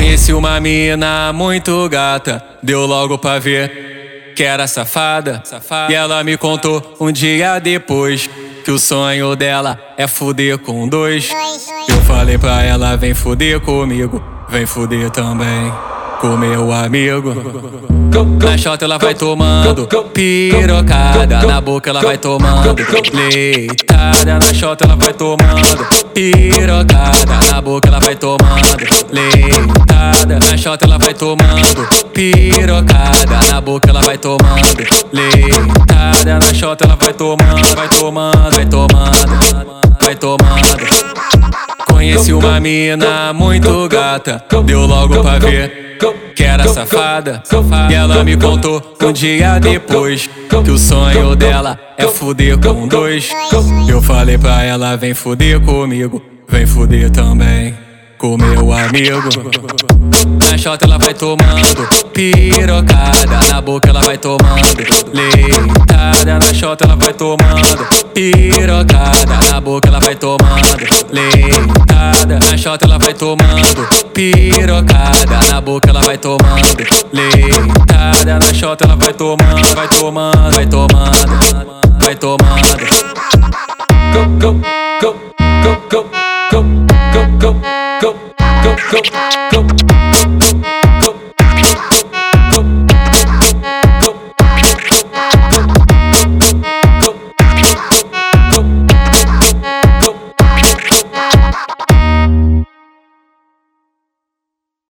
Conheci uma mina muito gata, deu logo pra ver que era safada. E ela me contou um dia depois que o sonho dela é fuder com dois. Eu falei pra ela: vem fuder comigo, vem fuder também com meu amigo. Na chota ela vai tomando pirocada, na boca ela vai tomando leitada. Na chota ela vai tomando pirocada, na boca ela vai tomando leitada. Na chota ela vai tomando pirocada, na boca ela vai tomando leitada. Na chota ela vai tomando, vai tomando, vai tomando, vai tomando. Conheci uma mina muito gata, deu logo pra ver que era safada. E ela me contou um dia depois que o sonho dela é fuder com dois. Eu falei pra ela: vem fuder comigo, Vem foder também com meu amigo. Na shot ela vai tomando pirocada, na boca ela vai tomando leitada. Na shot ela vai tomando pirocada, na boca ela vai tomando leitada. Na shot ela vai tomando pirocada, na boca ela vai tomando leitada. Na shot ela vai tomando, vai tomando, vai tomando, vai tomando. Go, go, go, go, go. go, go.